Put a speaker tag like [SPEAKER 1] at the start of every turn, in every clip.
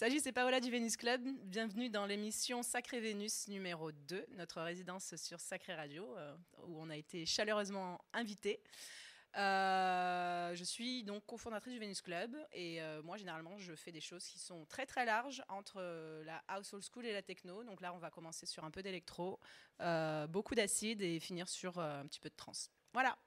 [SPEAKER 1] Salut, c'est Paola du Vénus Club. Bienvenue dans l'émission Sacré Vénus numéro 2, notre résidence sur Sacré Radio, euh, où on a été chaleureusement invités. Euh, je suis donc cofondatrice du Venus Club et euh, moi généralement je fais des choses qui sont très très larges entre la house old school et la techno. Donc là on va commencer sur un peu d'électro, beaucoup d'acide et finir sur un petit peu de trance. Voilà.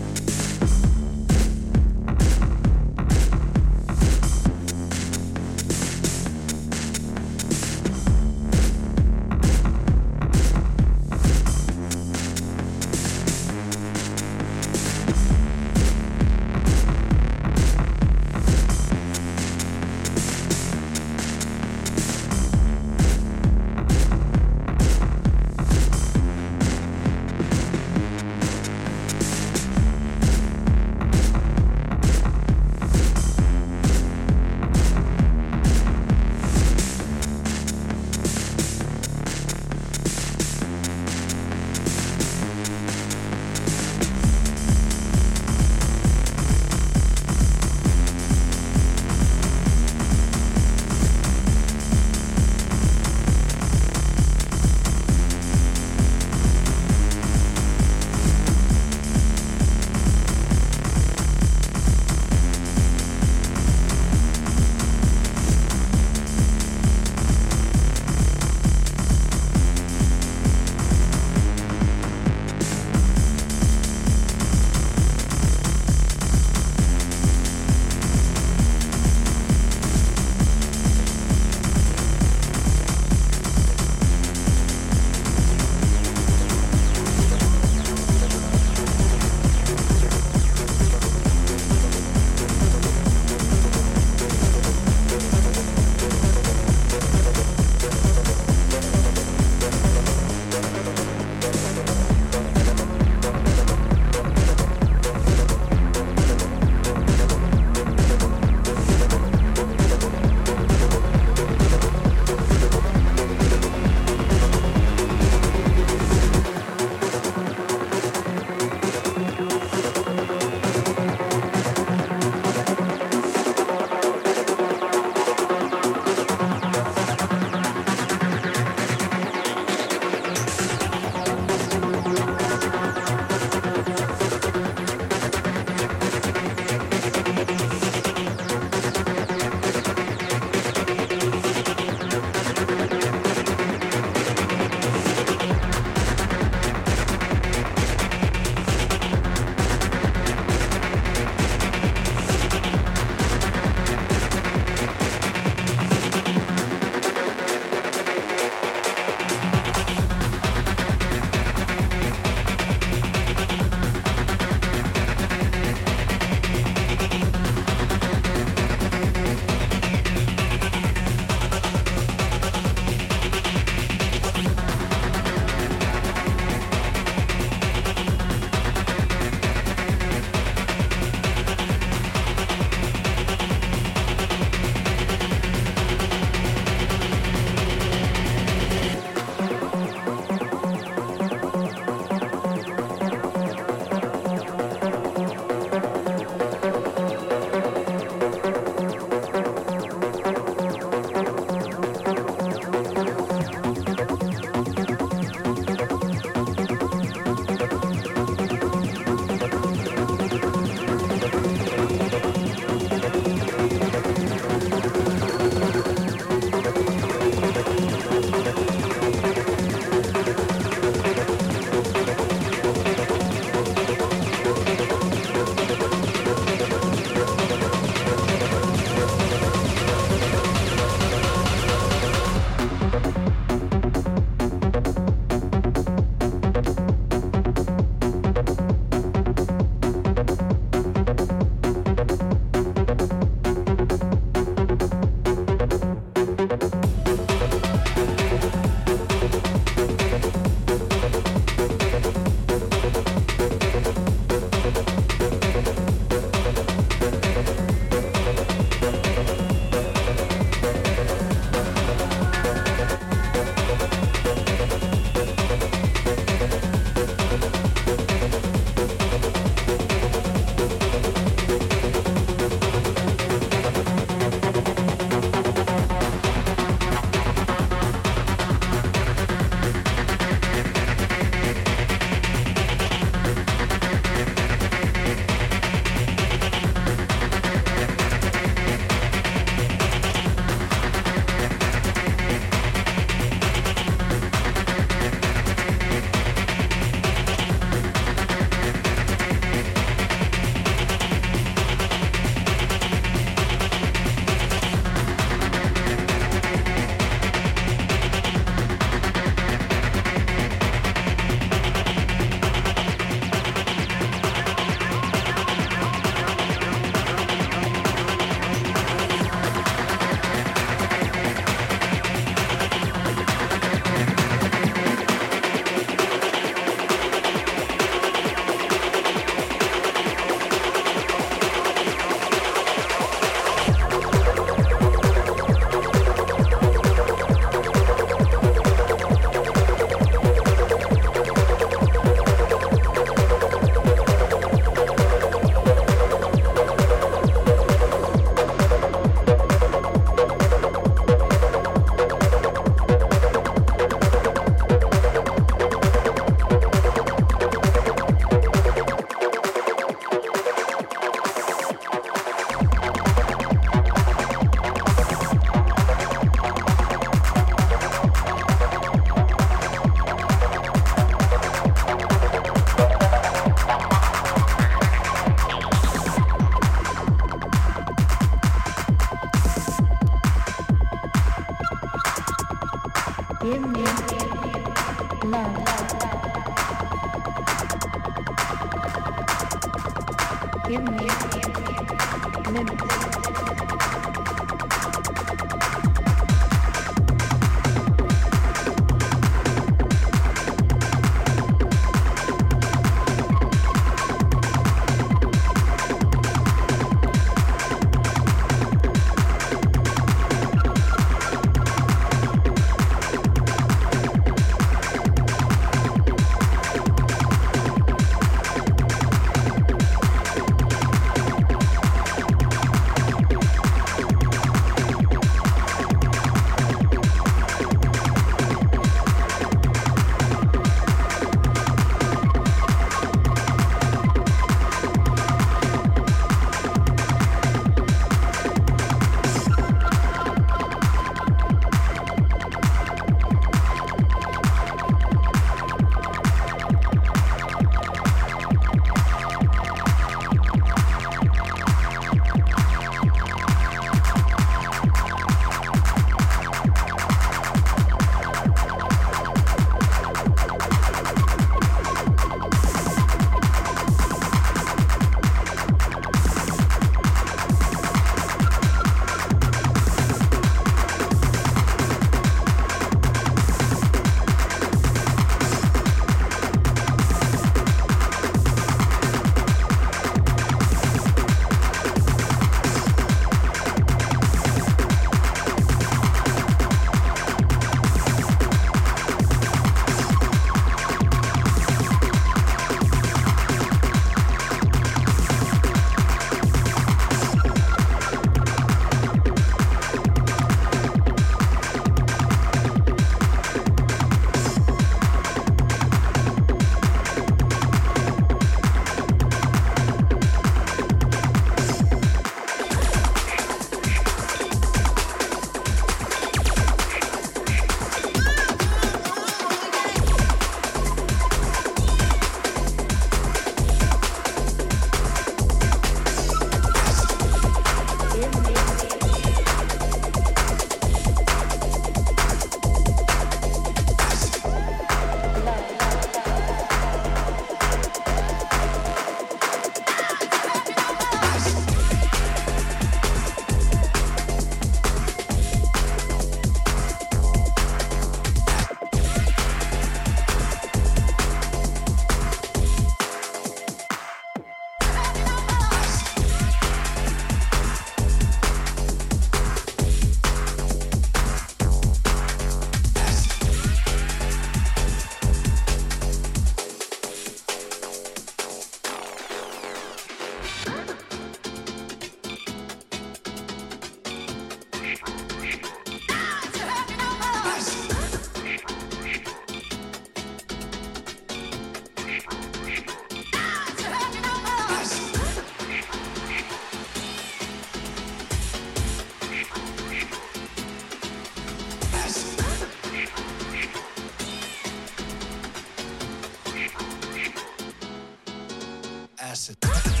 [SPEAKER 2] acid.